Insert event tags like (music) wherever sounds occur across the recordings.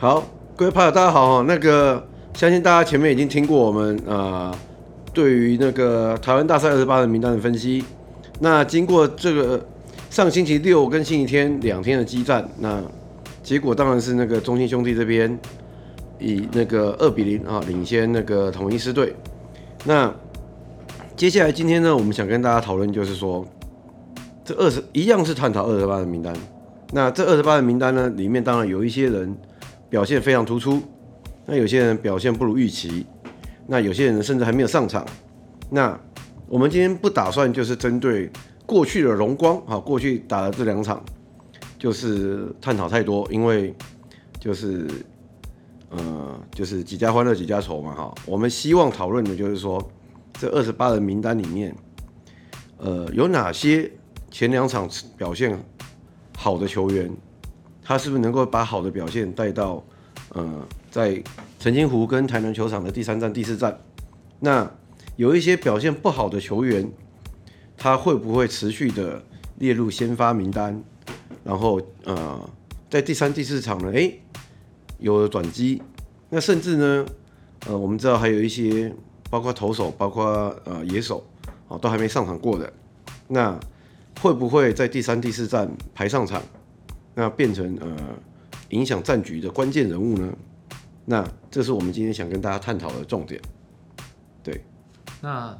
好，各位朋友，大家好。那个，相信大家前面已经听过我们啊、对于那个台湾大赛二十八人名单的分析。那经过这个上星期六跟星期天两天的激战，那结果当然是那个中信兄弟这边以那个二比零啊领先那个统一狮队。那接下来今天呢，我们想跟大家讨论就是说，这二十一样是探讨二十八人名单。那这二十八人名单呢，里面当然有一些人表现非常突出，那有些人表现不如预期，那有些人甚至还没有上场。那我们今天不打算就是针对过去的荣光啊，过去打的这两场，就是探讨太多，因为就是呃，就是几家欢乐几家愁嘛哈。我们希望讨论的就是说，这二十八人名单里面，呃，有哪些前两场表现好的球员，他是不是能够把好的表现带到呃，在澄清湖跟台南球场的第三站、第四站？那有一些表现不好的球员，他会不会持续的列入先发名单？然后呃，在第三、第四场呢，诶，有了转机。那甚至呢，呃，我们知道还有一些，包括投手，包括呃野手，啊，都还没上场过的。那会不会在第三、第四站排上场，那变成呃影响战局的关键人物呢？那这是我们今天想跟大家探讨的重点。对，那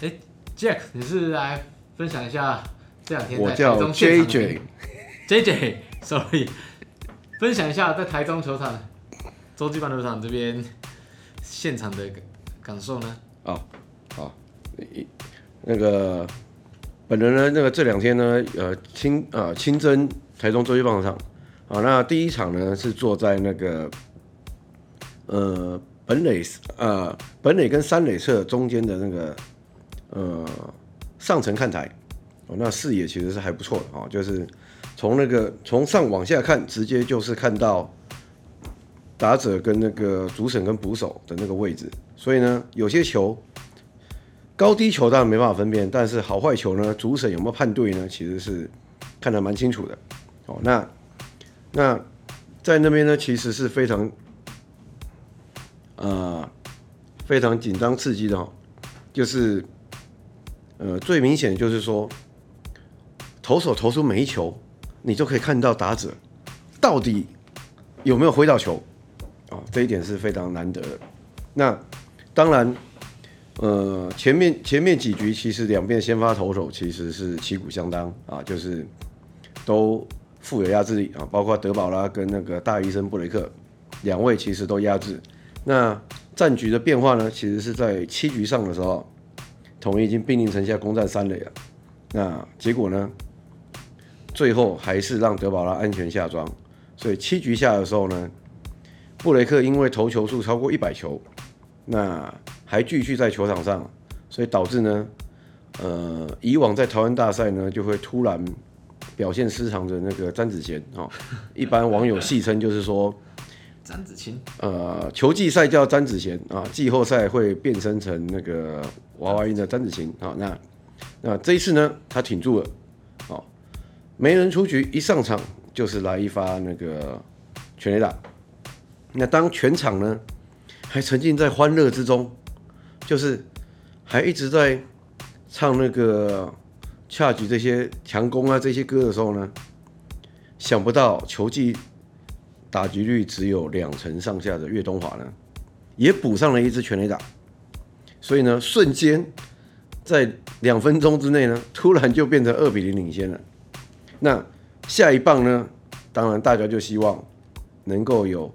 哎，Jack，你是来分享一下这两天在我叫 JJ，JJ，Sorry，(laughs) 分享一下在台中球场洲际棒球场这边现场的感受呢？哦，好，那个。本人呢，那个这两天呢，呃，亲啊亲征台中洲际棒球场，好，那第一场呢是坐在那个呃本垒呃本垒跟三垒侧中间的那个呃上层看台，哦，那视野其实是还不错的哦，就是从那个从上往下看，直接就是看到打者跟那个主审跟捕手的那个位置，所以呢，有些球。高低球当然没办法分辨，但是好坏球呢，主审有没有判对呢？其实是看得蛮清楚的。哦，那那在那边呢，其实是非常呃非常紧张刺激的哈，就是呃最明显就是说，投手投出每一球，你就可以看到打者到底有没有挥到球，哦，这一点是非常难得的。那当然。呃，前面前面几局其实两边先发投手其实是旗鼓相当啊，就是都富有压制力啊，包括德保拉跟那个大医生布雷克两位其实都压制。那战局的变化呢，其实是在七局上的时候，统一已经兵临城下攻占三垒了。那结果呢，最后还是让德保拉安全下庄。所以七局下的时候呢，布雷克因为投球数超过一百球，那。还继续在球场上，所以导致呢，呃，以往在台湾大赛呢，就会突然表现失常的那个詹子贤啊，一般网友戏称就是说，詹子清，呃，球季赛叫詹子贤啊，季后赛会变身成那个娃娃音的詹子晴啊，那那这一次呢，他挺住了，哦，没人出局，一上场就是来一发那个全垒打，那当全场呢还沉浸在欢乐之中。就是还一直在唱那个恰吉这些强攻啊这些歌的时候呢，想不到球技打击率只有两成上下的岳东华呢，也补上了一支全垒打，所以呢，瞬间在两分钟之内呢，突然就变成二比零领先了。那下一棒呢，当然大家就希望能够有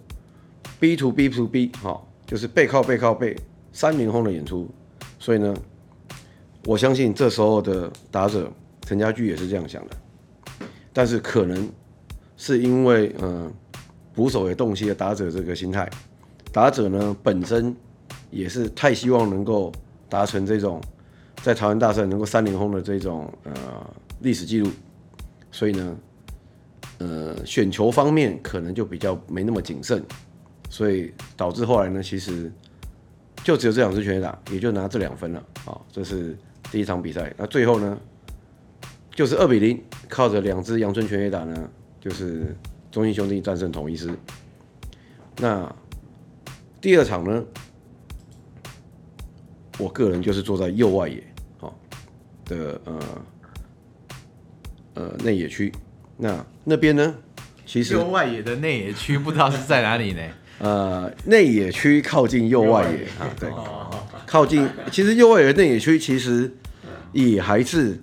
B to B to B 哈，就是背靠背靠背。三连轰的演出，所以呢，我相信这时候的打者陈家驹也是这样想的，但是可能是因为嗯捕手也洞悉了打者这个心态，打者呢本身也是太希望能够达成这种在台湾大赛能够三连轰的这种呃历史记录，所以呢，呃选球方面可能就比较没那么谨慎，所以导致后来呢其实。就只有这两支全垒打，也就拿这两分了啊！这是第一场比赛。那最后呢，就是二比零，靠着两支阳春全垒打呢，就是中信兄弟战胜统一师。那第二场呢，我个人就是坐在右外野，好的呃呃内野区。那那边呢，其实右外野的内野区不知道是在哪里呢？呃，内野区靠近右外野啊，对，靠近。其实右外野内野区其实也还是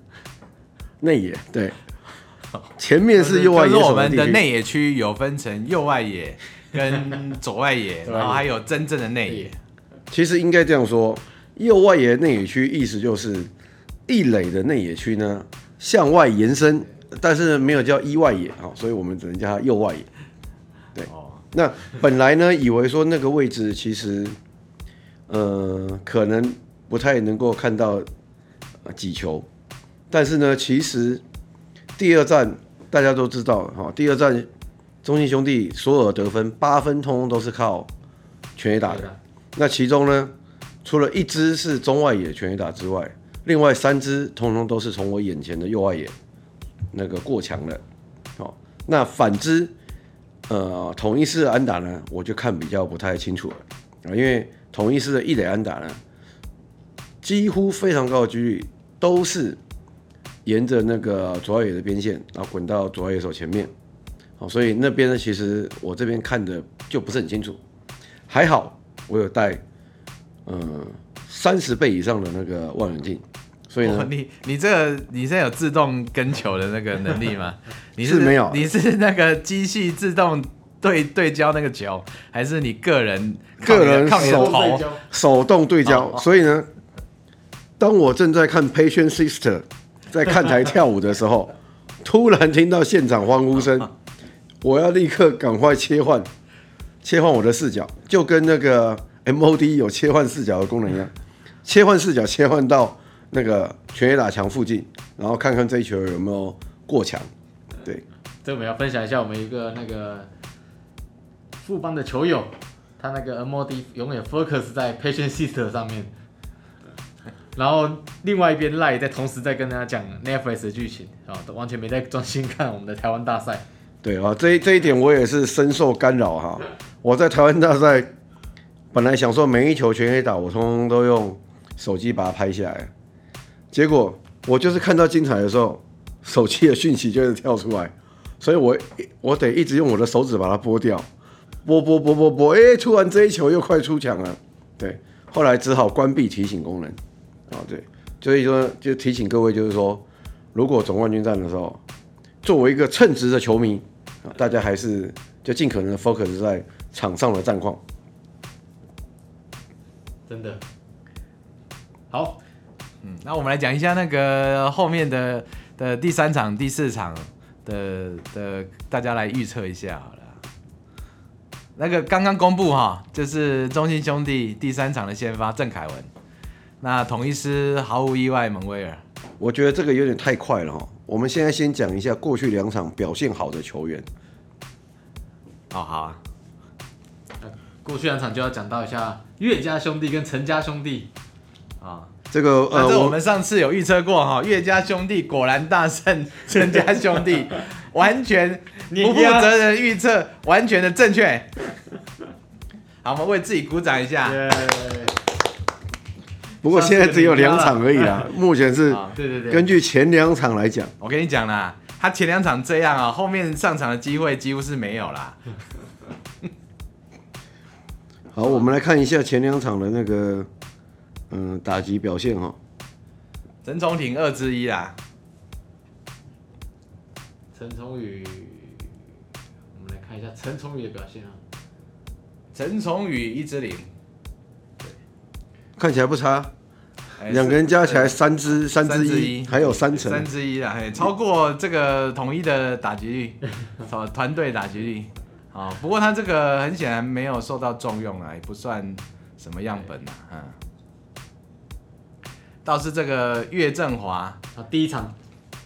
内野，对。前面是右外野，我们的内野区有分成右外野跟左外野，(laughs) 然后还有真正的内野。其实应该这样说，右外野内野区意思就是一垒的内野区呢向外延伸，但是没有叫一外野啊，所以我们只能叫它右外野。对。那本来呢，以为说那个位置其实，呃，可能不太能够看到几球，但是呢，其实第二站大家都知道哈，第二站中信兄弟所有的得分八分，通通都是靠全垒打的。那其中呢，除了一支是中外野全垒打之外，另外三支通通都是从我眼前的右外野那个过墙的。好，那反之。呃，统一式的安打呢，我就看比较不太清楚了啊，因为统一式的一垒安打呢，几乎非常高的几率都是沿着那个左外野的边线，然后滚到左外野手前面，好，所以那边呢，其实我这边看的就不是很清楚。还好我有带嗯三十倍以上的那个望远镜，所以呢，你你这个你现在有自动跟球的那个能力吗？(laughs) 你是，是没有，你是那个机器自动对对焦那个球，还是你个人个人靠你的头手动对焦？所以呢，当我正在看 Patient Sister 在看台跳舞的时候，突然听到现场欢呼声，我要立刻赶快切换切换我的视角，就跟那个 MOD 有切换视角的功能一样，切换视角切换到那个全垒打墙附近，然后看看这一球有没有过墙。对，这我们要分享一下我们一个那个富邦的球友，他那个 MOD 永远 focus 在 Patient Sister 上面，然后另外一边赖在同时在跟大家讲 Netflix 的剧情啊，都完全没在专心看我们的台湾大赛。对啊，这这一点我也是深受干扰哈。我在台湾大赛本来想说每一球全垒打，我通通都用手机把它拍下来，结果我就是看到精彩的时候。手机的讯息就是跳出来，所以我我得一直用我的手指把它拨掉，拨拨拨拨拨，哎、突然这一球又快出墙了，对，后来只好关闭提醒功能，啊，对，所以说就提醒各位，就是说，如果总冠军战的时候，作为一个称职的球迷，大家还是就尽可能 focus 在场上的战况，真的，好，嗯，那我们来讲一下那个后面的。的第三场、第四场的的，大家来预测一下好了。那个刚刚公布哈，就是中信兄弟第三场的先发郑凯文，那统一狮毫无意外蒙威尔。我觉得这个有点太快了哈，我们现在先讲一下过去两场表现好的球员。哦，好啊。过去两场就要讲到一下岳家兄弟跟陈家兄弟啊。这个呃，我们上次有预测过哈，(laughs) 岳家兄弟果然大胜 (laughs) 陈家兄弟，完全不负责任预测，完全的正确。好，我们为自己鼓掌一下。不过现在只有两场而已啦，目前是。(laughs) 对对对。根据前两场来讲，我跟你讲啦，他前两场这样啊，后面上场的机会几乎是没有啦。好，我们来看一下前两场的那个。嗯，打击表现哈，陈崇廷二之一啦。陈崇宇，我们来看一下陈崇宇的表现啊。陈崇宇一之零，对，看起来不差。两个人加起来三支三之一，还有三成。三之一啦，超过这个统一的打击率，(laughs) 团队打击率。啊，不过他这个很显然没有受到重用啊，也不算什么样本啊，嗯。倒是这个岳振华，啊，第一场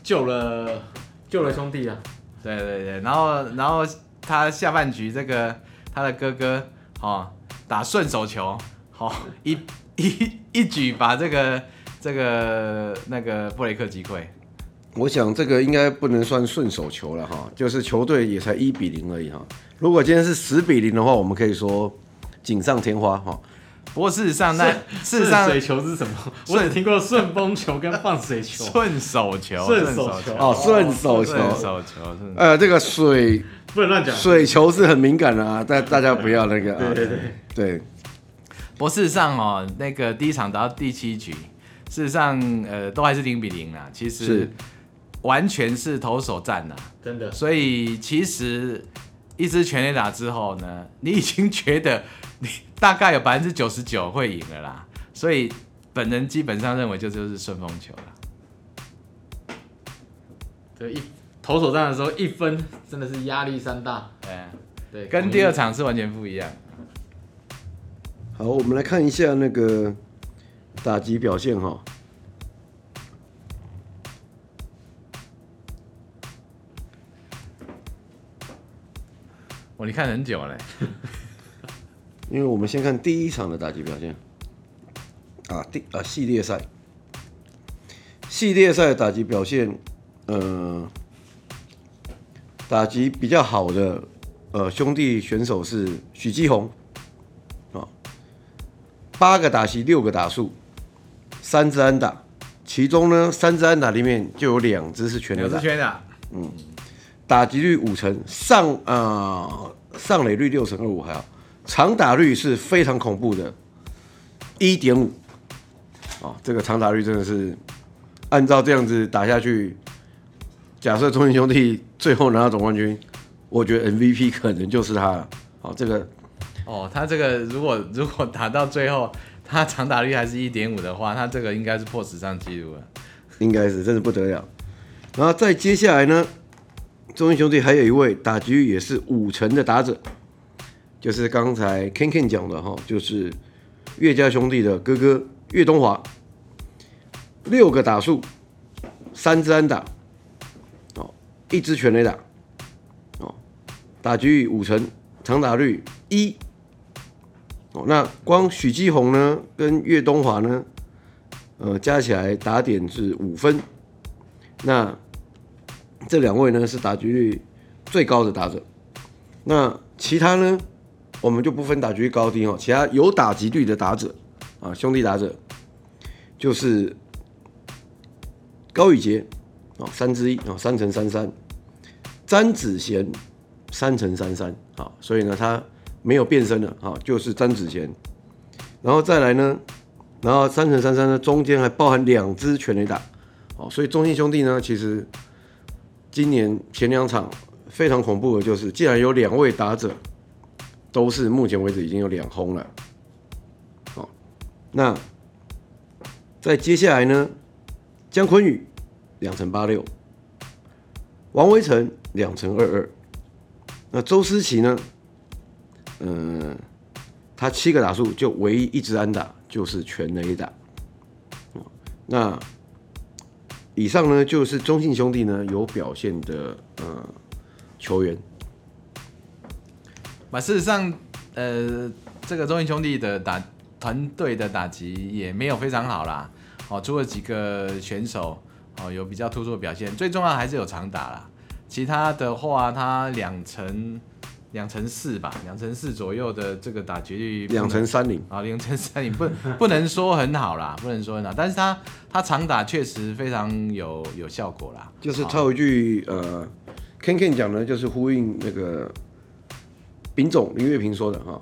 救了救了兄弟啊，对对对，然后然后他下半局这个他的哥哥，哦，打顺手球，哦，一 (laughs) 一一举把这个这个那个布雷克击溃，我想这个应该不能算顺手球了哈，就是球队也才一比零而已哈。如果今天是十比零的话，我们可以说锦上添花哈。不过事实上，那事实上水球是什么？我只听过顺风球跟放水球。顺手球，顺手球哦，顺手球，顺手球。呃，这个水不能乱讲，水球是很敏感的啊，大大家不要那个。(laughs) 对对对对。不过事实上哦，那个第一场打到第七局，事实上呃都还是零比零啊，其实完全是投手战呐，真的。所以其实一支全垒打之后呢，你已经觉得。你大概有百分之九十九会赢的啦，所以本人基本上认为就就是顺风球了。对，一投手战的时候一分真的是压力山大。对，对，跟第二场是完全不一样。好，我们来看一下那个打击表现哈。哦，你看很久嘞。因为我们先看第一场的打击表现，啊，第啊系列赛，系列赛的打击表现，呃，打击比较好的呃兄弟选手是许继宏，啊，八个打席六个打数，三支安打，其中呢三支安打里面就有两支是全垒打，全垒打，嗯，打击率五成，上啊、呃、上垒率六成二五还好。长打率是非常恐怖的，一点五，啊，这个长打率真的是按照这样子打下去，假设中信兄弟最后拿到总冠军，我觉得 MVP 可能就是他了。好，这个，哦，他这个如果 (laughs) 如果打到最后，他长打率还是一点五的话，他这个应该是破史上纪录了，应该是，真的不得了。然后再接下来呢，中信兄弟还有一位打击率也是五成的打者。就是刚才 Ken Ken 讲的哈，就是岳家兄弟的哥哥岳东华，六个打数，三支安打，哦，一支全垒打，哦，打击率五成，长打率一，哦，那光许继宏呢跟岳东华呢，呃，加起来打点是五分，那这两位呢是打击率最高的打者，那其他呢？我们就不分打击率高低哦，其他有打击率的打者啊，兄弟打者就是高宇杰啊，三之一啊，三乘三三，詹子贤三乘三三啊，所以呢，他没有变身了啊，就是詹子贤，然后再来呢，然后三乘三三呢，中间还包含两支全垒打，哦，所以中信兄弟呢，其实今年前两场非常恐怖的就是，既然有两位打者。都是目前为止已经有两轰了，好，那在接下来呢，江坤宇两成八六，王威晨两成二二，那周思齐呢，嗯，他七个打数就唯一一支安打就是全垒打，那以上呢就是中信兄弟呢有表现的呃球员。那事实上，呃，这个中信兄弟的打团队的打击也没有非常好啦。哦，除了几个选手哦有比较突出的表现，最重要还是有长打啦。其他的话，他两成两成四吧，两成四左右的这个打击率，两成三零啊，两成三零不不能说很好啦，不能说很好，但是他他长打确实非常有有效果啦。就是套一句呃，Ken Ken 讲的，就是呼应那个。丙总林月平说的哈，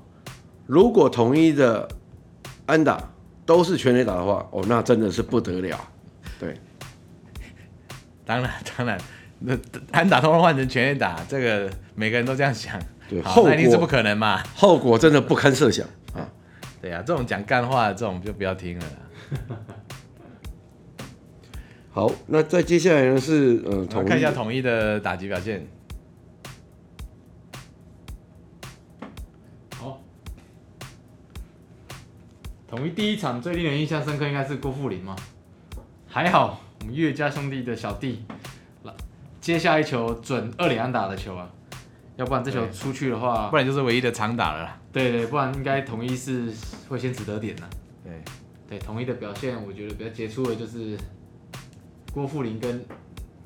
如果统一的安打都是全垒打的话，哦，那真的是不得了。对，当然当然，那安打通通换成全垒打，这个每个人都这样想，对，后果那一定是不可能嘛，后果真的不堪设想啊。对呀、啊，这种讲干话的这种就不要听了。好，那再接下来呢是呃，看一下统一的打击表现。统一第一场最令人印象深刻应该是郭富林吗？还好我们岳家兄弟的小弟，接下一球准二垒安打的球啊，要不然这球出去的话，不然就是唯一的长打了啦。对对，不然应该统一是会先取得点的。对对，统一的表现我觉得比较杰出的就是郭富林跟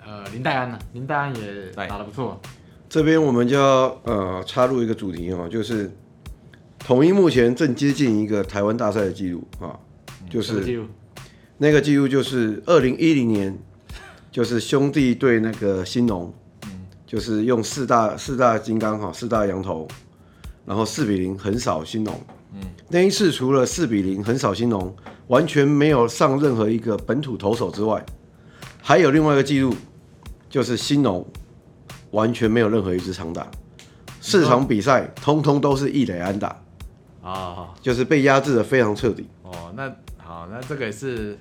呃林黛安呢，林黛安也打得不错。这边我们就要呃插入一个主题哦，就是统一目前正接近一个台湾大赛的记录啊，就是那个记录就是二零一零年，就是兄弟对那个兴农，就是用四大四大金刚哈四大羊头，然后四比零横扫兴农。那一次除了四比零横扫兴农，完全没有上任何一个本土投手之外，还有另外一个记录，就是兴农。完全没有任何一支长打，四场比赛通通都是一垒安打，啊、哦，就是被压制的非常彻底。哦，那好，那这个也是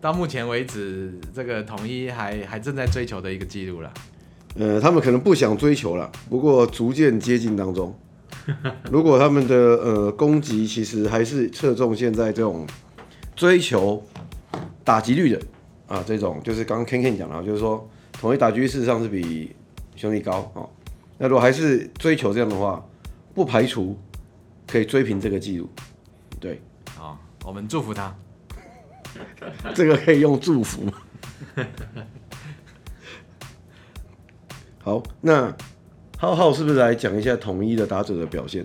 到目前为止这个统一还还正在追求的一个记录了。呃，他们可能不想追求了，不过逐渐接近当中。(laughs) 如果他们的呃攻击其实还是侧重现在这种追求打击率的啊，这种就是刚刚 Ken Ken 讲了，就是说统一打击率事实上是比。兄弟高哦，那如果还是追求这样的话，不排除可以追平这个记录。对，好，我们祝福他。这个可以用祝福。(laughs) 好，那浩浩是不是来讲一下统一的打者的表现？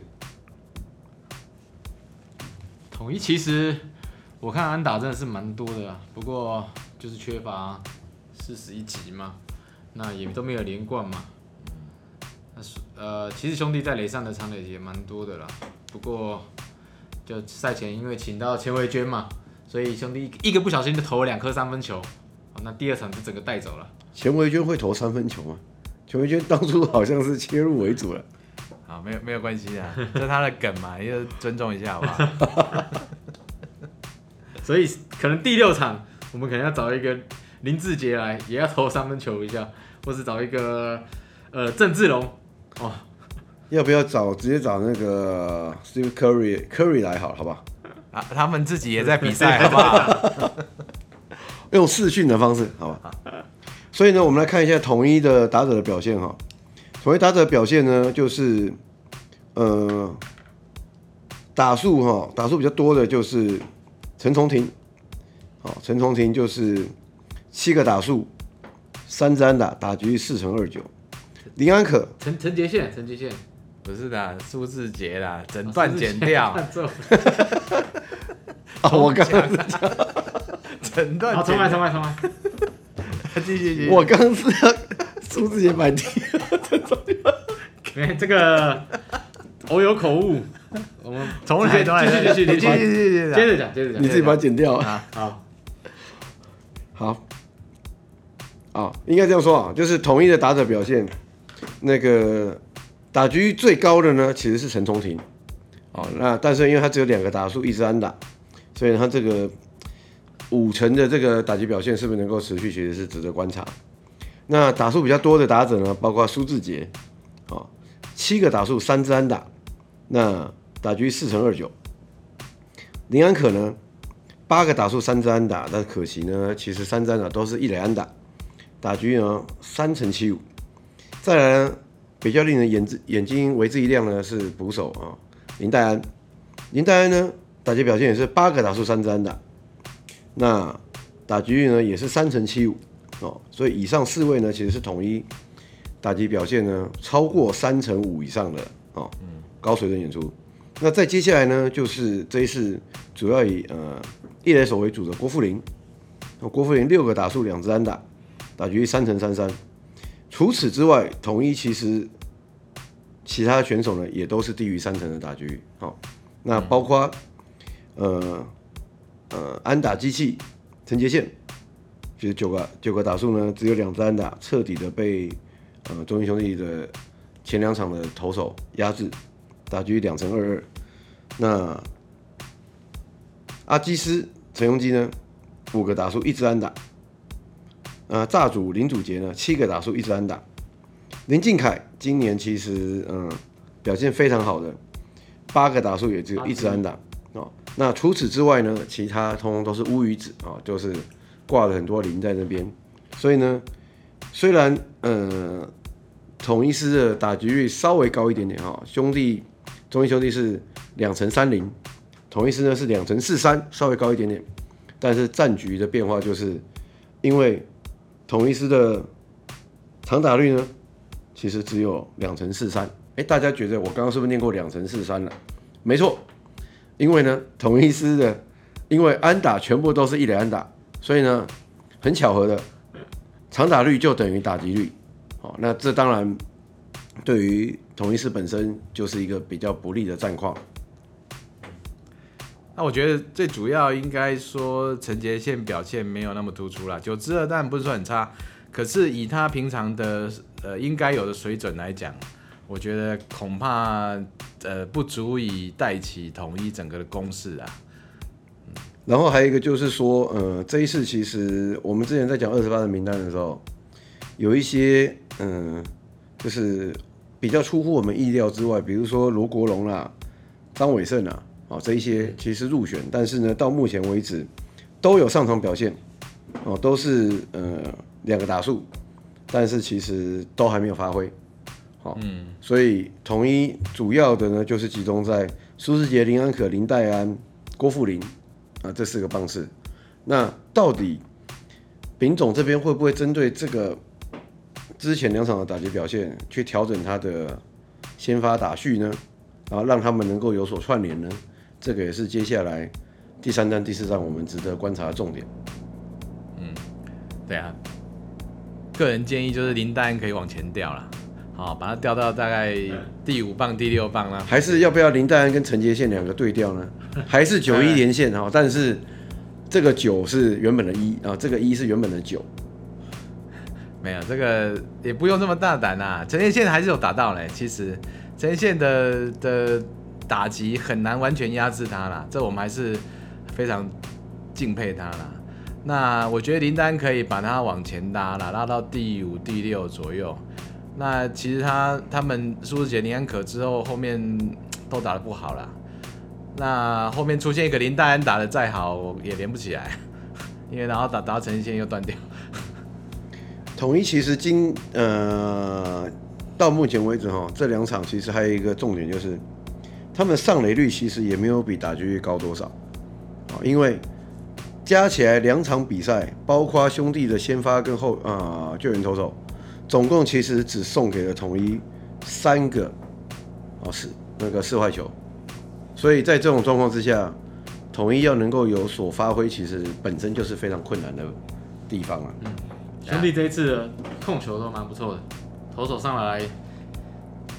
统一其实我看安打真的是蛮多的啊，不过就是缺乏四十一击嘛。那也都没有连贯嘛，那是呃，其实兄弟在垒上的长垒也蛮多的啦，不过就赛前因为请到钱维娟嘛，所以兄弟一个不小心就投了两颗三分球，那第二场就整个带走了。钱维娟会投三分球吗？钱维娟当初好像是切入为主了。(laughs) 好，没有没有关系啊，(laughs) 这是他的梗嘛，要尊重一下好不好？(laughs) 所以可能第六场我们可能要找一个林志杰来，也要投三分球一下。或是找一个呃郑志龙哦，要不要找直接找那个 Steve Curry Curry 来好了，好不好？啊，他们自己也在比赛，好不好？(laughs) 用视讯的方式，好吧？所以呢，我们来看一下统一的打者的表现哈。统一打者的表现呢，就是呃打数哈，打数比较多的就是陈重廷，好，陈重廷就是七个打数。三支安打，打局四成二九。林安可，陈陈杰宪，陈杰宪，不是的，苏志杰啦，整段剪掉。哦，(laughs) 我刚刚是 (laughs) 整段。好，重来，重来，重来。(laughs) 继续，我刚刚是要苏志杰满地。哎，这个偶有口误，我们重来，重来，继续，继续，继续，接着讲，接着讲，你自己把它剪掉啊。好，好。啊，应该这样说啊，就是统一的打者表现，那个打局最高的呢，其实是陈重廷，哦，那但是因为他只有两个打数，一支安打，所以他这个五成的这个打击表现是不是能够持续，其实是值得观察。那打数比较多的打者呢，包括苏志杰，啊，七个打数，三支安打，那打局四成二九。林安可呢，八个打数，三支安打，但可惜呢，其实三支安打都是一垒安打。打局呢三成七五，再来呢比较令人眼眼睛为之一亮的是捕手啊。林黛安，林黛安呢打击表现也是八个打数三支安打，那打局率呢也是三成七五。哦，所以以上四位呢其实是统一打击表现呢超过三成五以上的哦，高水准演出。那再接下来呢就是这一次主要以呃一垒手为主的郭富林，郭富林六个打数两支安打。打局三成三三，除此之外，统一其实其他选手呢也都是低于三成的打局。好，那包括呃呃安打机器陈杰宪，就是九个九个打数呢只有两支安打，彻底的被呃中信兄弟的前两场的投手压制，打局两成二二。那阿基斯陈鏞基呢五个打数一支安打。呃，炸主林祖杰呢，七个打数一支安打。林靖凯今年其实嗯表现非常好的，八个打数也只有一支安打哦。那除此之外呢，其他通通都是乌鱼子啊、哦，就是挂了很多零在那边。所以呢，虽然呃统一师的打击率稍微高一点点哈、哦，兄弟中信兄弟是两成三零，统一师呢是两成四三，稍微高一点点，但是战局的变化就是因为。统一师的长打率呢，其实只有两成四三。哎，大家觉得我刚刚是不是念过两成四三了？没错，因为呢，统一狮的，因为安打全部都是一垒安打，所以呢，很巧合的，长打率就等于打击率。好，那这当然对于统一狮本身就是一个比较不利的战况。那我觉得最主要应该说陈杰宪表现没有那么突出啦，九支二当然不是说很差，可是以他平常的呃应该有的水准来讲，我觉得恐怕呃不足以带起统一整个的攻势啊。然后还有一个就是说，呃，这一次其实我们之前在讲二十八人名单的时候，有一些嗯、就是比较出乎我们意料之外，比如说罗国龙啦、张伟胜啊。哦，这一些其实入选，但是呢，到目前为止都有上场表现，哦，都是呃两个打数，但是其实都还没有发挥，好，嗯，所以统一主要的呢就是集中在苏世杰、林安可、林黛安、郭富林啊这四个棒次，那到底丙总这边会不会针对这个之前两场的打击表现去调整他的先发打序呢？然后让他们能够有所串联呢？这个也是接下来第三站、第四站我们值得观察的重点。嗯，对啊，个人建议就是林岱安可以往前调了，好，把它调到大概第五棒、第六棒啦。还是要不要林岱安跟陈杰宪两个对调呢？(laughs) 还是九一连线哈？但是这个九是原本的一啊，这个一是原本的九。没有这个也不用这么大胆啊，陈杰宪还是有打到嘞。其实陈杰宪的的。打击很难完全压制他啦，这我们还是非常敬佩他啦。那我觉得林丹可以把他往前拉了，拉到第五、第六左右。那其实他他们苏志杰、林安可之后，后面都打得不好了。那后面出现一个林丹打得再好我也连不起来，(laughs) 因为然后打打到陈杰宪又断掉。统一其实今呃到目前为止哈，这两场其实还有一个重点就是。他们上垒率其实也没有比打击率高多少，啊，因为加起来两场比赛，包括兄弟的先发跟后啊、呃、救援投手，总共其实只送给了统一三个哦是那个四坏球，所以在这种状况之下，统一要能够有所发挥，其实本身就是非常困难的地方了。嗯，兄弟这一次的控球都蛮不错的，投手上来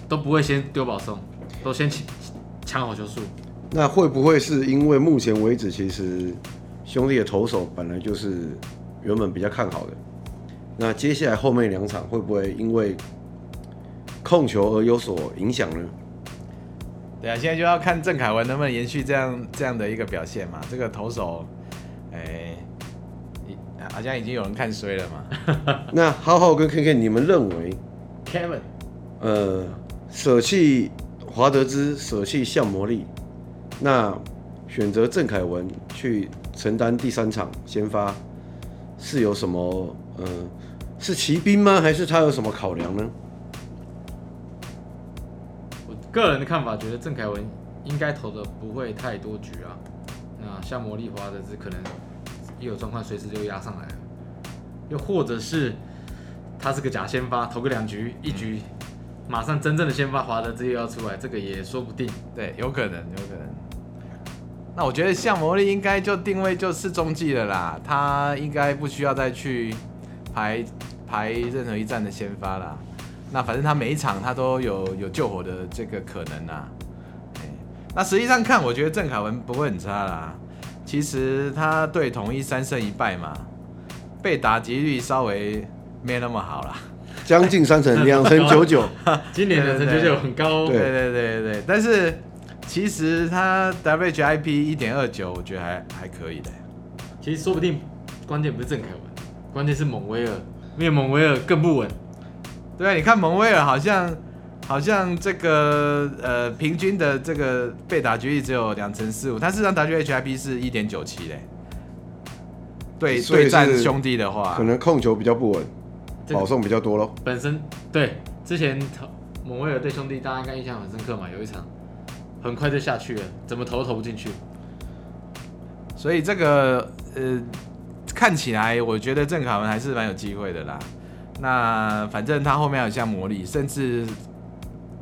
都不会先丢保送，都先起。抢好球数，那会不会是因为目前为止，其实兄弟的投手本来就是原本比较看好的，那接下来后面两场会不会因为控球而有所影响呢？对啊，现在就要看郑凯文能不能延续这样这样的一个表现嘛。这个投手，哎、欸，好像已经有人看衰了嘛。(laughs) 那浩浩跟 KK，你们认为 Kevin，呃，舍弃？华德兹舍弃向魔力，那选择郑凯文去承担第三场先发，是有什么？嗯、呃，是骑兵吗？还是他有什么考量呢？我个人的看法，觉得郑凯文应该投的不会太多局啊。那像魔力、华的这可能一有状况，随时就压上来了。又或者是他是个假先发，投个两局，一局。马上真正的先发华德兹又要出来，这个也说不定。对，有可能，有可能。那我觉得向魔力应该就定位就是中继了啦，他应该不需要再去排排任何一站的先发啦。那反正他每一场他都有有救火的这个可能啊。那实际上看，我觉得郑凯文不会很差啦。其实他对统一三胜一败嘛，被打击率稍微没那么好啦。将近三成，两成九九，(laughs) 今年两成九九很高。对对对对，但是其实他 WHIP 一点二九，我觉得还还可以的。其实说不定关键不是郑凯文，关键是蒙威尔，因为蒙威尔更不稳。对啊，你看蒙威尔好像好像这个呃平均的这个被打局率只有两成四五，他事实上 WHIP 是一点九七嘞。对对战兄弟的话，可能控球比较不稳。保送比较多喽。本身对之前投蒙威尔对兄弟，大家应该印象很深刻嘛。有一场很快就下去了，怎么投都投不进去。所以这个呃看起来，我觉得郑凯文还是蛮有机会的啦。那反正他后面还有项魔力，甚至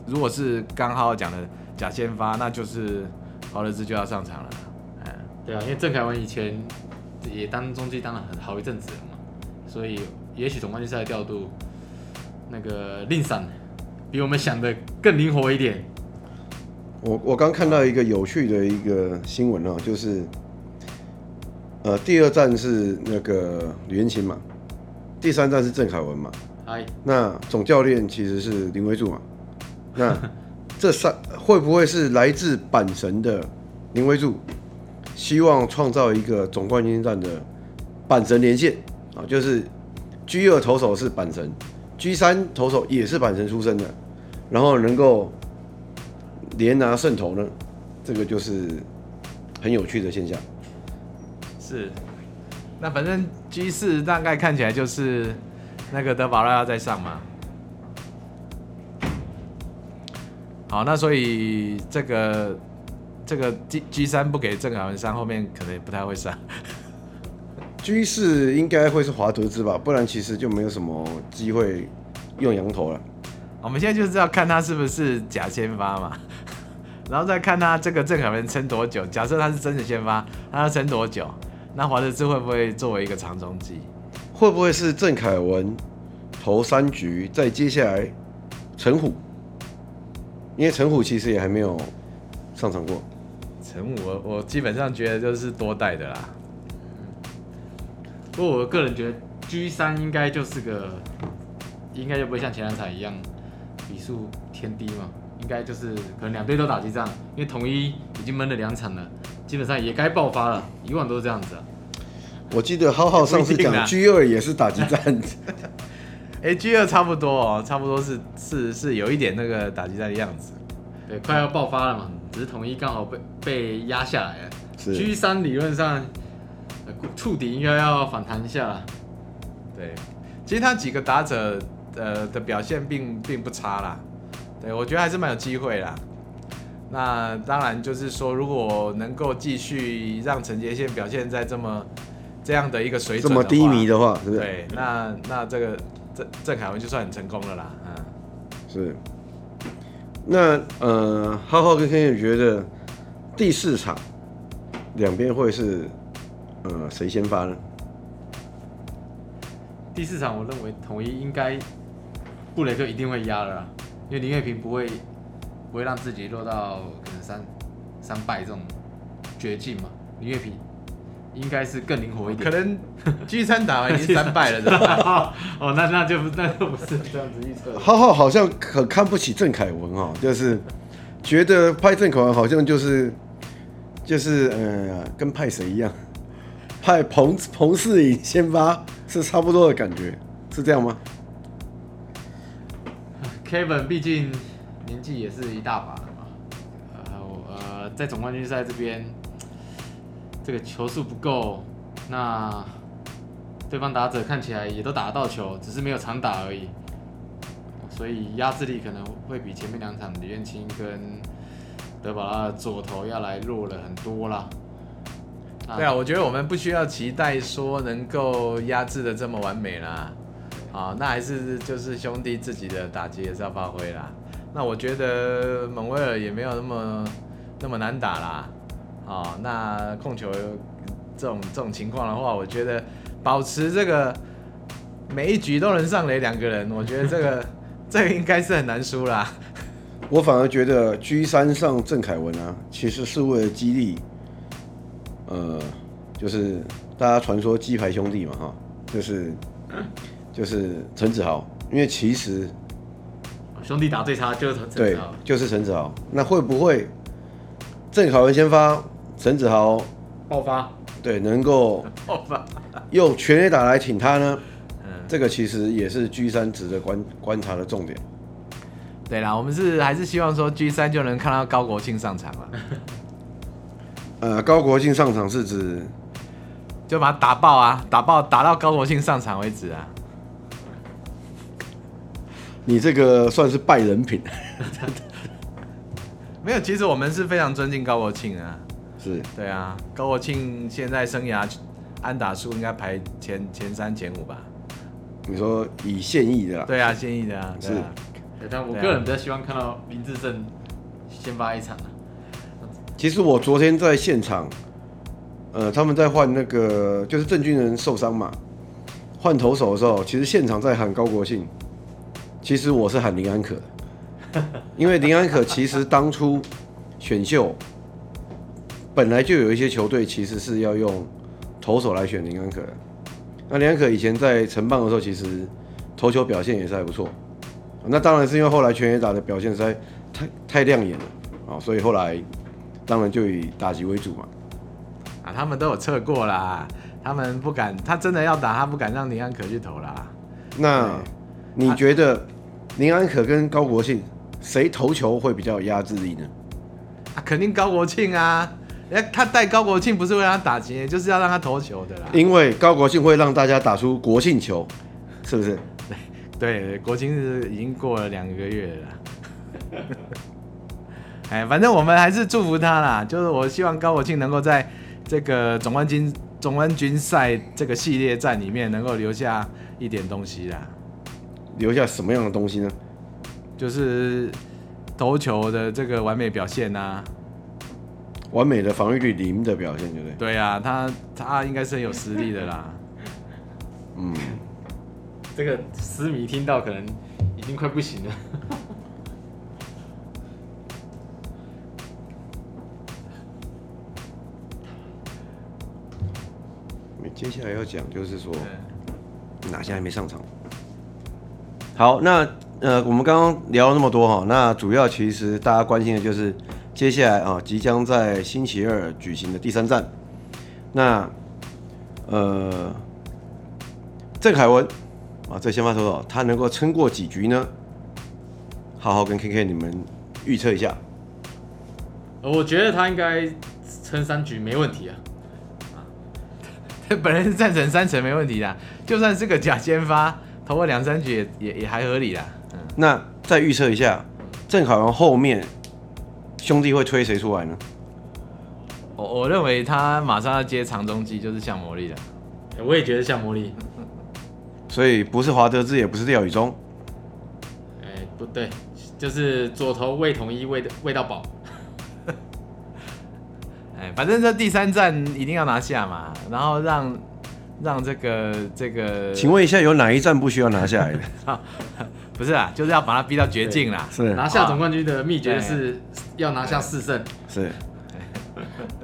如果是刚好讲的假先发，那就是华德兹就要上场了。嗯，对啊，因为郑凯文以前也当中继当了很好一阵子了嘛，所以也许总冠军赛的调度那个令伞比我们想的更灵活一点。我我刚看到一个有趣的一个新闻哦，就是呃第二站是那个李元琴嘛。第三站是郑凯文嘛？哎，那总教练其实是林威柱嘛？那这三 (laughs) 会不会是来自阪神的林威柱，希望创造一个总冠军战的阪神连线啊？就是 G 二投手是阪神，G 三投手也是阪神出身的，然后能够连拿胜投呢？这个就是很有趣的现象。是。那反正 G 四大概看起来就是那个德保拉要再上嘛。好，那所以这个这个 G G 三不给郑凯文上，后面可能也不太会上。(laughs) G 四应该会是华德兹吧，不然其实就没有什么机会用羊头了。我们现在就是要看他是不是假先发嘛，然后再看他这个郑凯文撑多久。假设他是真的先发，他要撑多久？那华德志会不会作为一个长中继？会不会是郑凯文投三局，再接下来陈虎？因为陈虎其实也还没有上场过。陈虎，我我基本上觉得就是多带的啦。不过我个人觉得 G 三应该就是个，应该就不会像前两场一样比数偏低嘛，应该就是可能两队都打击战，因为统一已经闷了两场了。基本上也该爆发了，以往都是这样子啊。我记得浩浩上次讲 G 二也是打击战，(laughs) 哎，G 二差不多哦，差不多是是是有一点那个打击战的样子，对，快要爆发了嘛，只是统一刚好被被压下来了。是 G 三理论上触底应该要反弹一下了。对，其实他几个打者呃的表现并并不差啦，对我觉得还是蛮有机会啦。那当然就是说，如果能够继续让陈杰宪表现在这么这样的一个水准，这么低迷的话，是不是？对，那那这个郑郑凯文就算很成功了啦。嗯，是。那呃，浩浩跟天宇觉得第四场两边会是呃谁先发呢？第四场我认为统一应该布雷克一定会压了啦，因为林月平不会。不会让自己落到可能三三败这种绝境嘛？林月平应该是更灵活一点。可能 G 三打完已经三败了，是吧？哦，那那就那就不是这样子预测。浩浩好像很看不起郑凯文哦，就是觉得派郑凯文好像就是就是呃跟派谁一样，派彭彭世颖先发是差不多的感觉，是这样吗？Kevin 毕竟。年纪也是一大把了嘛，呃呃，在总冠军赛这边，这个球数不够，那对方打者看起来也都打得到球，只是没有长打而已，所以压制力可能会比前面两场李彦青跟德保拉的左投要来弱了很多啦。对啊，我觉得我们不需要期待说能够压制的这么完美啦，啊，那还是就是兄弟自己的打击也是要发挥啦。那我觉得蒙威尔也没有那么那么难打啦，哦，那控球这种这种情况的话，我觉得保持这个每一局都能上垒两个人，我觉得这个 (laughs) 这个应该是很难输啦。我反而觉得 G 三上郑凯文啊，其实是为了激励，呃，就是大家传说鸡排兄弟嘛，哈，就是就是陈子豪，因为其实。兄弟打最差就是陈子豪，对，就是陈子豪。那会不会郑凯文先发，陈子豪爆发？对，能够 (laughs) 爆发，用全垒打来挺他呢？嗯，这个其实也是 G 三值得观观察的重点。对啦，我们是还是希望说 G 三就能看到高国庆上场了。(laughs) 呃，高国庆上场是指就把他打爆啊，打爆打到高国庆上场为止啊。你这个算是败人品，(laughs) 没有。其实我们是非常尊敬高国庆啊，是对啊。高国庆现在生涯安打数应该排前前三前五吧？你说以现役的啦，对啊，现役的啊，是但我个人比较希望看到林志胜先发一场啊。其实我昨天在现场，呃，他们在换那个就是郑军人受伤嘛，换投手的时候，其实现场在喊高国庆，其实我是喊林安可的，因为林安可其实当初选秀本来就有一些球队其实是要用投手来选林安可的，那林安可以前在承棒的时候，其实投球表现也是还不错，那当然是因为后来全垒打的表现实在太太亮眼了啊，所以后来。当然就以打击为主嘛。啊，他们都有测过啦，他们不敢，他真的要打，他不敢让林安可去投啦。那你觉得林安可跟高国庆谁投球会比较有压制力呢？啊，肯定高国庆啊！哎，他带高国庆不是为让他打劫，就是要让他投球的啦。因为高国庆会让大家打出国庆球，是不是？对 (laughs) 对，国庆日已经过了两个月了。(laughs) 哎，反正我们还是祝福他啦。就是我希望高国庆能够在这个总冠军总冠军赛这个系列战里面能够留下一点东西啦。留下什么样的东西呢？就是投球的这个完美表现啊，完美的防御率零的表现，对不对？对啊，他他应该是很有实力的啦。(laughs) 嗯，这个私迷听到可能已经快不行了。(laughs) 接下来要讲就是说，哪些还没上场？好，那呃，我们刚刚聊了那么多哈，那主要其实大家关心的就是接下来啊，即将在星期二举行的第三站。那呃，郑凯文啊，这先发投手他能够撑过几局呢？好好跟 KK 你们预测一下。我觉得他应该撑三局没问题啊。(laughs) 本人是赞成三成没问题的，就算是个假先发，投个两三局也也也还合理啦。嗯，那再预测一下，郑凯文后面兄弟会推谁出来呢？我我认为他马上要接长中继，就是向魔力的。我也觉得向魔力，所以不是华德兹，也不是廖宇中。哎，不对，就是左投魏统一，未未到饱。(laughs) 反正这第三站一定要拿下嘛，然后让让这个这个，请问一下，有哪一站不需要拿下来的？(laughs) 不是啊，就是要把他逼到绝境啦。是拿下总冠军的秘诀是要拿下四胜。是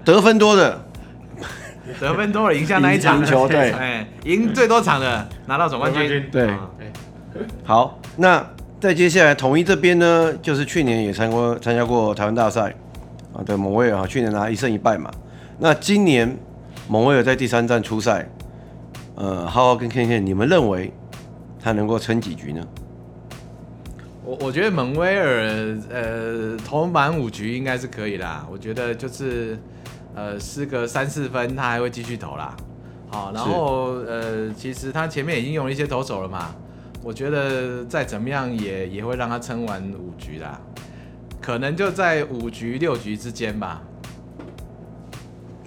得分多的，得分多了赢下那一场球队，(laughs) 哎，赢最多场的拿到总冠军。对，好，那再接下来统一这边呢，就是去年也参过参加过台湾大赛。啊，对，蒙威尔啊，去年拿一胜一败嘛。那今年蒙威尔在第三站出赛，呃，浩浩跟 KK，你们认为他能够撑几局呢？我我觉得蒙威尔呃投满五局应该是可以啦。我觉得就是呃失个三四分，他还会继续投啦。好，然后呃其实他前面已经用了一些投手了嘛，我觉得再怎么样也也会让他撑完五局啦。可能就在五局六局之间吧。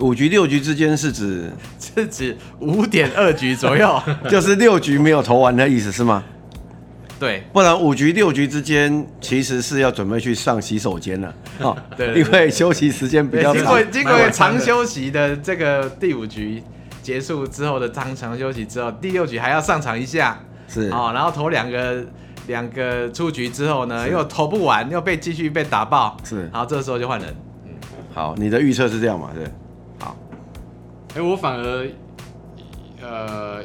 五局六局之间是指 (laughs) 是指五点二局左右，(laughs) 就是六局没有投完的意思是吗？对，不然五局六局之间其实是要准备去上洗手间了 (laughs) 哦。对，因为休息时间比较长。经过经过长休息的这个第五局结束之后的长长休息之后，第六局还要上场一下，是哦，然后投两个。两个出局之后呢，又投不完，又被继续被打爆，是，然后这时候就换人。嗯，好，你的预测是这样嘛？对，好。哎、欸，我反而，呃，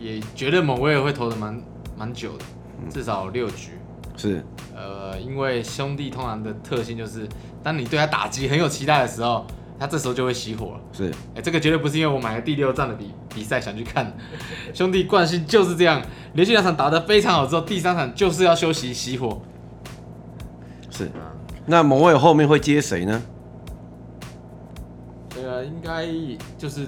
也觉得某位会投的蛮蛮久的，至少六局。是。呃，因为兄弟通常的特性就是，当你对他打击很有期待的时候。他这时候就会熄火了。是，哎、欸，这个绝对不是因为我买了第六站的比比赛想去看，(laughs) 兄弟惯性就是这样，连续两场打得非常好之后，第三场就是要休息熄火。是，那某位后面会接谁呢？这个应该就是，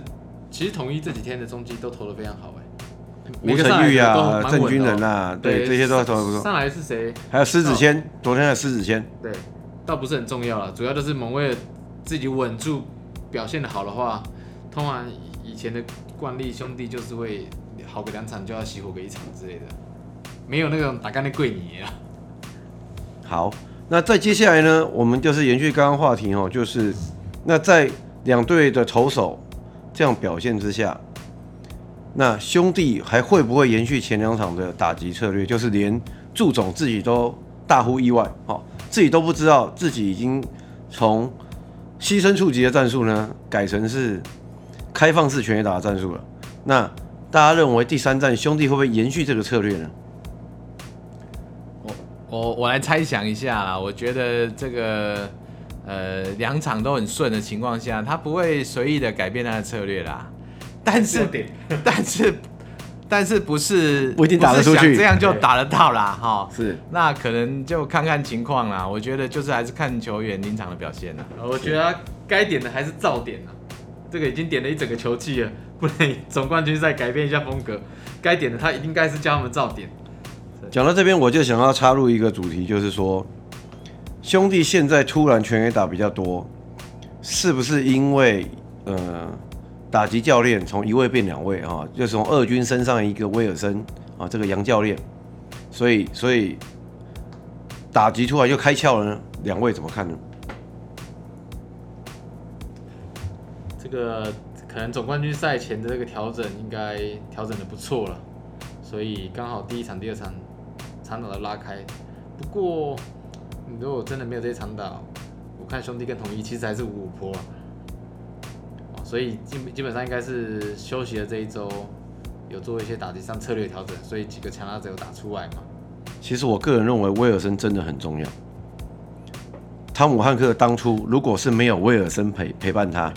其实统一这几天的中继都投的非常好，哎，吴成玉啊，郑军人啊，对，对这些都投的不错。上来是谁？还有狮子谦，昨天的狮子谦。对，倒不是很重要了，主要就是蒙威尔。自己稳住，表现的好的话，通常以前的惯例，兄弟就是会好个两场就要熄火个一场之类的，没有那种打干的贵你啊。好，那再接下来呢，我们就是延续刚刚话题哦，就是那在两队的投手这样表现之下，那兄弟还会不会延续前两场的打击策略？就是连祝总自己都大呼意外，哦，自己都不知道自己已经从牺牲触击的战术呢，改成是开放式全垒打的战术了。那大家认为第三战兄弟会不会延续这个策略呢？我我我来猜想一下啦，我觉得这个呃两场都很顺的情况下，他不会随意的改变他的策略啦。(laughs) 但是 (laughs) 但是但是不是不一定打得出去，这样就打得到啦哈。是，那可能就看看情况啦。我觉得就是还是看球员临场的表现啦。我觉得他该点的还是照点啦。这个已经点了一整个球季了，不能总冠军赛改变一下风格。该点的他应该是叫他们照点。讲到这边，我就想要插入一个主题，就是说兄弟现在突然全垒打比较多，是不是因为呃？打击教练从一位变两位啊，就是从二军身上一个威尔森啊，这个杨教练，所以所以打击突然就开窍了呢？两位怎么看呢？这个可能总冠军赛前的这个调整应该调整的不错了，所以刚好第一场、第二场场打的拉开。不过如果真的没有这些长打，我看兄弟跟统一其实还是五五波。所以基基本上应该是休息的这一周，有做一些打击上策略调整，所以几个强打者有打出来嘛。其实我个人认为威尔森真的很重要。汤姆汉克当初如果是没有威尔森陪陪伴他，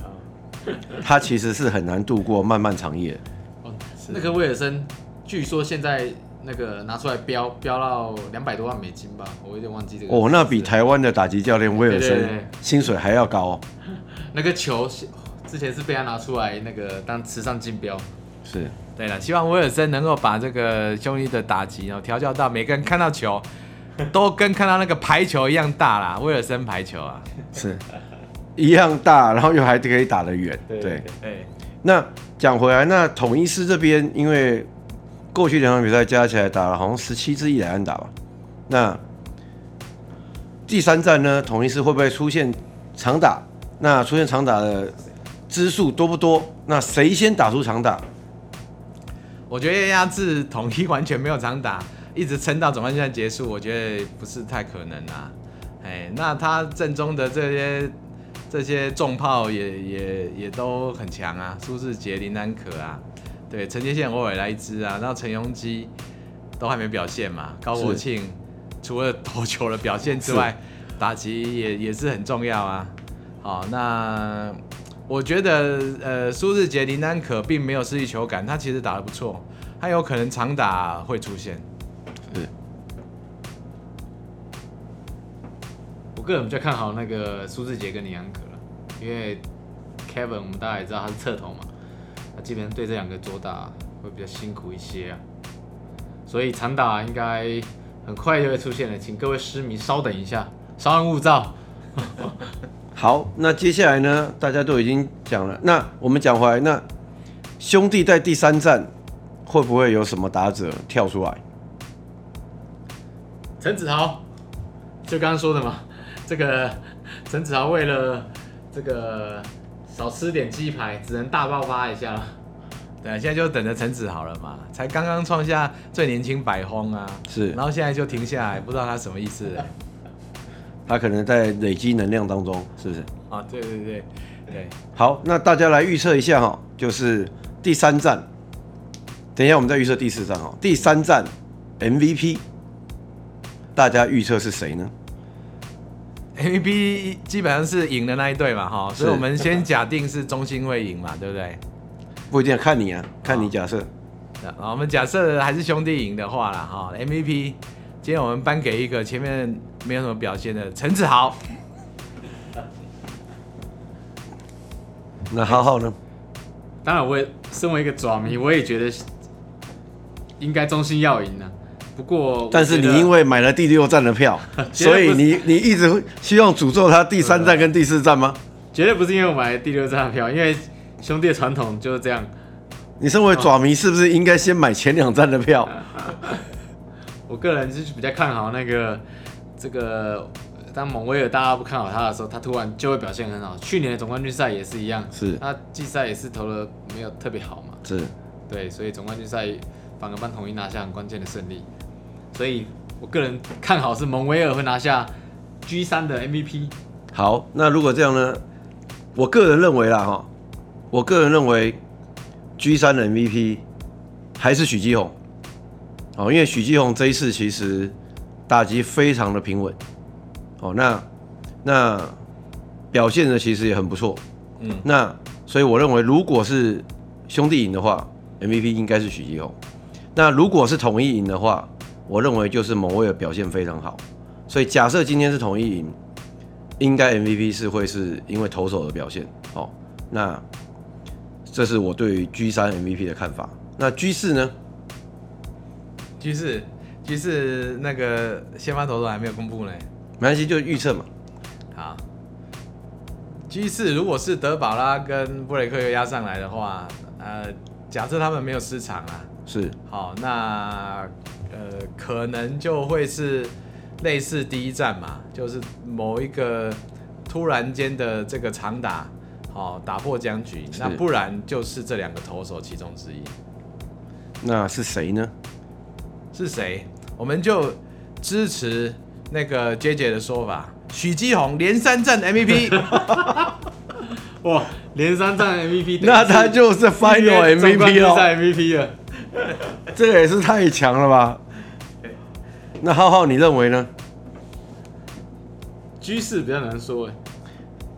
他其实是很难度过漫漫长夜。哦，那个威尔森据说现在那个拿出来标标到两百多万美金吧，我有点忘记这个。哦，那比台湾的打击教练威尔森薪水还要高。(laughs) 那个球。之前是被他拿出来那个当慈善竞标，是对了。希望威尔森能够把这个兄弟的打击哦调教到每个人看到球 (laughs) 都跟看到那个排球一样大啦。威尔森排球啊，是一样大，然后又还可以打得远。对对，对，那讲回来，那统一师这边，因为过去两场比赛加起来打了好像十七支一垒安打吧。那第三战呢，统一是会不会出现长打？那出现长打的？支数多不多？那谁先打出长打？我觉得压制统一完全没有长打，一直撑到总冠军赛结束，我觉得不是太可能啊。哎，那他正中的这些这些重炮也也也都很强啊，苏智杰、林丹可啊，对，陈杰宪偶尔来一支啊，然后陈鏞基都还没表现嘛。高国庆除了投球的表现之外，打击也也是很重要啊。好，那。我觉得，呃，苏志杰、林丹可并没有失去球感，他其实打得不错，他有可能长打会出现。是。我个人比较看好那个苏志杰跟林丹可了，因为 Kevin 我们大家也知道他是侧投嘛，他基本上对这两个左打会比较辛苦一些啊，所以长打应该很快就会出现了，请各位狮迷稍等一下，稍安勿躁。(laughs) 好，那接下来呢？大家都已经讲了，那我们讲回来，那兄弟在第三站会不会有什么打者跳出来？陈子豪，就刚刚说的嘛，这个陈子豪为了这个少吃点鸡排，只能大爆发一下了。对啊，现在就等着陈子好了嘛，才刚刚创下最年轻百轰啊，是，然后现在就停下来，不知道他什么意思。(laughs) 他可能在累积能量当中，是不是？啊，对对对对。好，那大家来预测一下哈，就是第三站。等一下，我们再预测第四站哈。第三站 MVP，大家预测是谁呢？MVP 基本上是赢的那一队嘛哈，所以我们先假定是中心会赢嘛，(laughs) 对不对？不一定，看你啊，看你假设。啊，我们假设还是兄弟赢的话啦哈，MVP。今天我们颁给一个前面没有什么表现的陈子豪。(laughs) 那浩浩呢？当然，我也身为一个爪迷，我也觉得应该中心要赢呢。不过，但是你因为买了第六站的票，(laughs) 所以你你一直希望诅咒他第三站跟第四站吗？绝对不是因为我买了第六站的票，因为兄弟的传统就是这样，你身为爪迷，是不是应该先买前两站的票？(laughs) 我个人是比较看好那个这个，当蒙威尔大家不看好他的时候，他突然就会表现很好。去年的总冠军赛也是一样，是他季赛也是投的没有特别好嘛，是，对，所以总冠军赛反而帮统一拿下很关键的胜利。所以我个人看好是蒙威尔会拿下 G 三的 MVP。好，那如果这样呢？我个人认为啦，哈，我个人认为 G 三的 MVP 还是许继宏。哦，因为许继宏这一次其实打击非常的平稳，哦，那那表现的其实也很不错，嗯，那所以我认为如果是兄弟赢的话，MVP 应该是许继宏，那如果是统一赢的话，我认为就是某位的表现非常好，所以假设今天是统一赢，应该 MVP 是会是因为投手的表现，哦，那这是我对于 G 三 MVP 的看法，那 G 四呢？G 四，G 四那个先发投手还没有公布呢，没关系，就预测嘛。好，G 四如果是德保拉跟布雷克又压上来的话，呃，假设他们没有失常啊，是，好，那呃可能就会是类似第一站嘛，就是某一个突然间的这个长打，好打破僵局，那不然就是这两个投手其中之一。那是谁呢？是谁？我们就支持那个 JJ 的说法，许基宏连三战 MVP。(laughs) 哇，连三战 MVP，(laughs) 那他就是 Final MVP 了。MVP 了，这个也是太强了吧？那浩浩，你认为呢？G 四比较难说哎。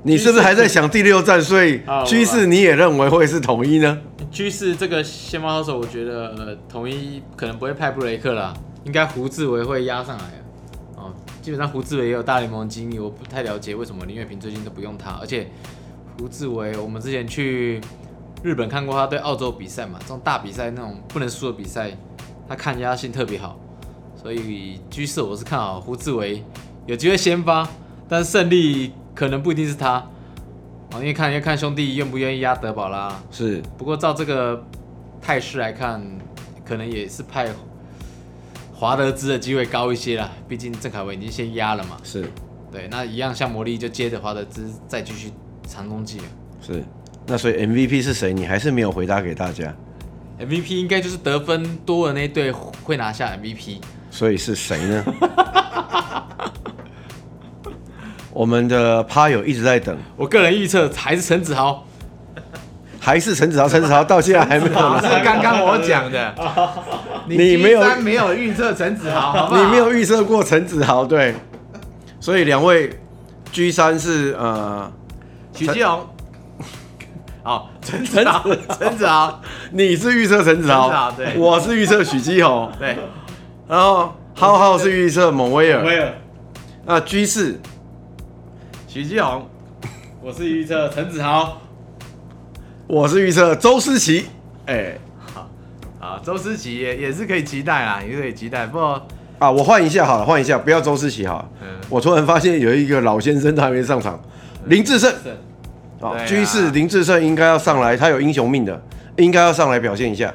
你是不是还在想第六战？所以 G 四你也认为会是统一呢？G 四这个先发投手，我觉得呃统一可能不会派布雷克啦，应该胡志伟会压上来哦，基本上胡志伟也有大联盟经历，我不太了解为什么林月平最近都不用他。而且胡志伟，我们之前去日本看过他对澳洲比赛嘛，这种大比赛那种不能输的比赛，他抗压性特别好。所以居士我是看好胡志伟有机会先发，但胜利可能不一定是他。因为看要看兄弟愿不愿意压德保拉，是。不过照这个态势来看，可能也是派华德兹的机会高一些啦。毕竟郑凯文已经先压了嘛。是。对，那一样像魔力就接着华德兹再继续长攻击。是。那所以 MVP 是谁？你还是没有回答给大家。MVP 应该就是得分多的那队会拿下 MVP。所以是谁呢？(laughs) 我们的趴友一直在等，我个人预测还是陈子豪，还是陈子豪，陈子豪到现在还没有。是 (laughs) 刚刚我讲的，(laughs) 你没有没有预测陈子豪好不好，你没有预测过陈子豪，对，所以两位 G 三是呃许继宏，好陈陈陈子豪，你是预测陈子豪，对，我是预测许基宏，对，然后浩浩是预测蒙威尔，威尔，那居士徐继宏，我是预测陈子豪，我是预测周思琪。哎、欸，好，好，周思琪也也是可以期待啦，也是可以期待。不过啊，我换一下好了，换一下，不要周思齐好了。嗯。我突然发现有一个老先生他还没上场，林志胜。啊，G 四林志胜应该要上来，他有英雄命的，应该要上来表现一下。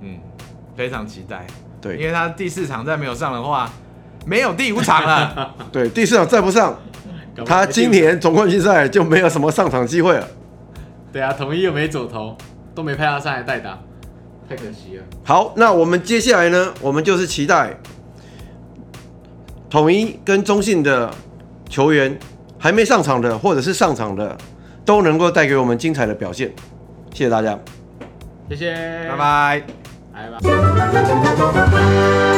嗯，非常期待。对，因为他第四场再没有上的话，没有第五场了。(laughs) 对，第四场再不上。他今年总冠军赛就没有什么上场机会了。对啊，统一又没走投，都没派他上来代打，太可惜了。好，那我们接下来呢？我们就是期待统一跟中信的球员还没上场的，或者是上场的，都能够带给我们精彩的表现。谢谢大家，谢谢，拜拜，拜拜。